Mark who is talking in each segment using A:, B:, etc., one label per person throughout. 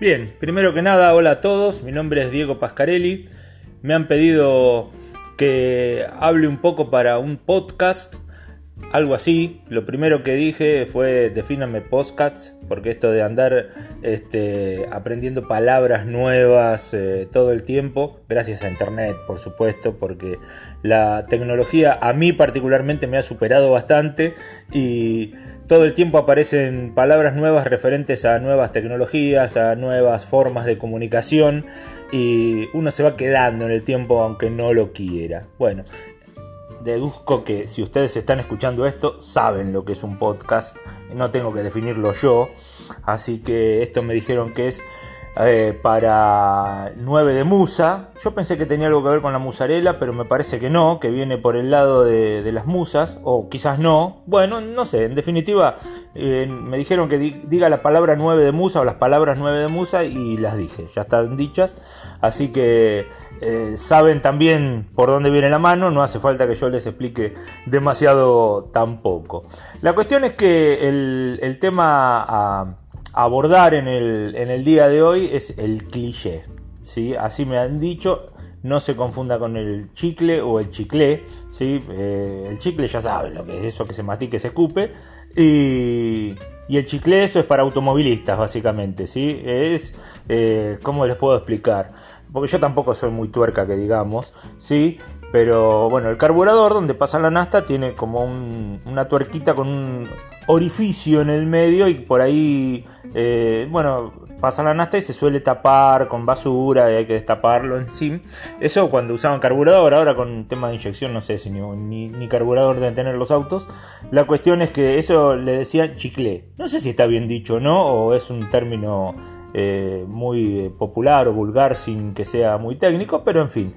A: Bien, primero que nada, hola a todos, mi nombre es Diego Pascarelli. Me han pedido que hable un poco para un podcast, algo así. Lo primero que dije fue defíname podcasts, porque esto de andar este, aprendiendo palabras nuevas eh, todo el tiempo, gracias a internet, por supuesto, porque la tecnología a mí particularmente me ha superado bastante y todo el tiempo aparecen palabras nuevas referentes a nuevas tecnologías, a nuevas formas de comunicación y uno se va quedando en el tiempo aunque no lo quiera. Bueno, deduzco que si ustedes están escuchando esto, saben lo que es un podcast, no tengo que definirlo yo, así que esto me dijeron que es eh, para 9 de musa. Yo pensé que tenía algo que ver con la musarela, pero me parece que no, que viene por el lado de, las musas, o quizás no. Bueno, no sé, en definitiva, eh, me dijeron que diga la palabra 9 de musa o las palabras 9 de musa y las dije, ya están dichas. Así que eh, saben también por dónde viene la mano, no hace falta que yo les explique demasiado tampoco. La cuestión es que el, tema... abordar en el, en el día de hoy es el cliché. ¿sí? Así me han dicho, no se confunda con el chicle o el chiclé. ¿sí? Eh, el chicle ya saben lo que es eso que se matique, se escupe. Y, y, el chicle eso es para automovilistas básicamente. ¿sí? Es, eh, ¿cómo les puedo explicar? Porque yo tampoco soy muy tuerca que digamos. ¿sí? Pero bueno, el carburador donde pasa la nasta tiene como una tuerquita con un orificio en el medio y por ahí, eh, bueno, pasa la nasta y se suele tapar con basura y hay que destaparlo en sí. Eso cuando usaban carburador, ahora con tema de inyección no sé si ni, carburador deben tener los autos. La cuestión es que eso le decían chicle. No sé si está bien dicho o no, o es un término eh, muy popular o vulgar sin que sea muy técnico, pero en fin.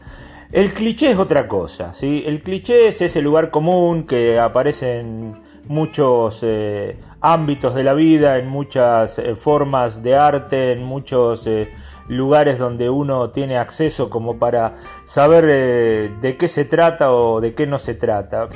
A: El cliché es otra cosa, ¿sí? El cliché es ese lugar común que aparece en muchos eh, ámbitos de la vida, en muchas eh, formas de arte, en muchos eh, lugares donde uno tiene acceso como para saber de qué se trata o de qué no se trata.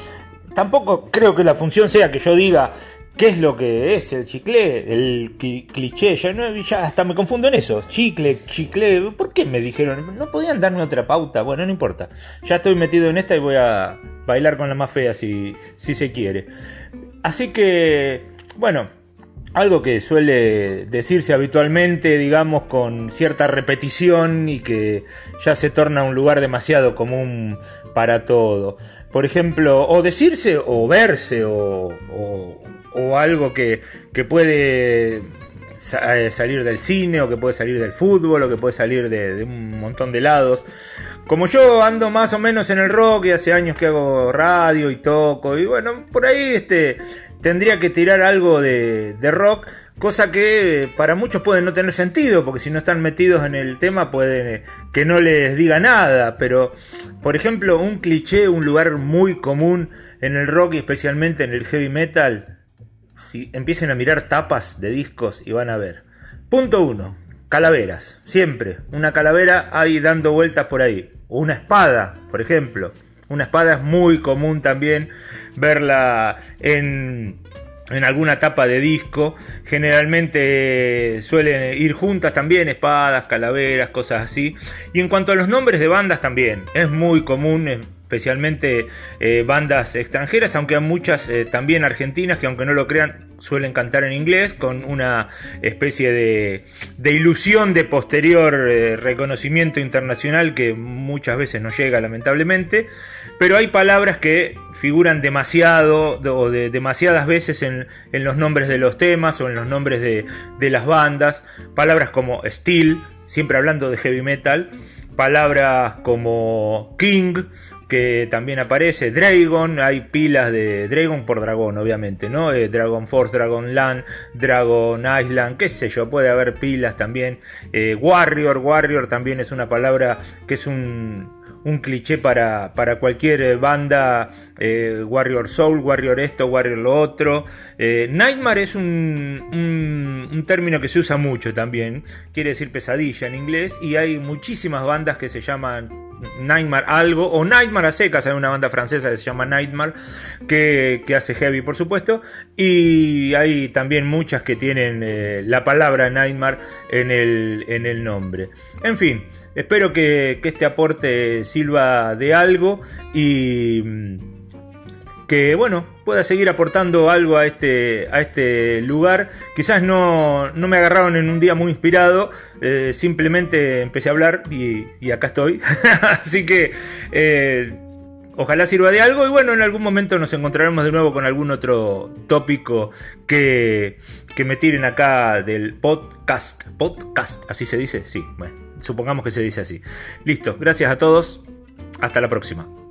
A: Tampoco creo que la función sea que yo diga ¿Qué es lo que es el chicle? El cliché, ya, no, ya hasta me confundo en eso. Chicle, chicle, ¿por qué me dijeron? No podían darme otra pauta. Bueno, no importa. Ya estoy metido en esta y voy a bailar con la más fea si, si se quiere. Así que, bueno, algo que suele decirse habitualmente, digamos, con cierta repetición y que ya se torna un lugar demasiado común para todo. Por ejemplo, o decirse o verse o o algo que, puede eh, salir del cine o que puede salir del fútbol o que puede salir de, un montón de lados. Como yo ando más o menos en el rock y hace años que hago radio y toco y bueno, por ahí este tendría que tirar algo de, de rock, cosa que para muchos puede no tener sentido, porque si no están metidos en el tema puede que no les diga nada, pero por ejemplo un cliché, un lugar muy común en el rock y especialmente en el heavy metal, si empiecen a mirar tapas de discos y van a ver. Punto 1. Calaveras. Siempre. Una calavera ahí dando vueltas por ahí. Una espada, por ejemplo. Una espada es muy común también verla en, en alguna tapa de disco. Generalmente suelen ir juntas también, espadas, calaveras, cosas así. Y en cuanto a los nombres de bandas también, es muy común, especialmente eh, bandas extranjeras, aunque hay muchas eh, también argentinas que aunque no lo crean suelen cantar en inglés con una especie de, ilusión de posterior eh, reconocimiento internacional que muchas veces no llega lamentablemente, pero hay palabras que figuran demasiado o de, demasiadas veces en, los nombres de los temas o en los nombres de, de las bandas, palabras como steel, siempre hablando de heavy metal, palabras como king que también aparece Dragon, hay pilas de Dragon por dragón, obviamente, ¿no? Eh, Dragon Force, Dragon Land, Dragon Island, qué sé yo, puede haber pilas también. Eh, Warrior, Warrior también es una palabra que es un, un cliché para, para, cualquier banda, eh, Warrior Soul, Warrior esto, Warrior lo otro. Nightmare es un, un, término que se usa mucho también, quiere decir pesadilla en inglés, y hay muchísimas bandas que se llaman Nightmare algo, o Nightmare a secas, hay una banda francesa que se llama Nightmare, que, hace heavy por supuesto, y hay también muchas que tienen eh, la palabra Nightmare en el, en el nombre. En fin, espero que, que este aporte sirva de algo y que bueno, pueda seguir aportando algo a este, a este lugar. Quizás no, me agarraron en un día muy inspirado, eh, simplemente empecé a hablar y, acá estoy. Así que eh, ojalá sirva de algo y bueno, en algún momento nos encontraremos de nuevo con algún otro tópico que, que me tiren acá del podcast. Podcast, así se dice, sí, bueno, supongamos que se dice así. Listo, gracias a todos, hasta la próxima.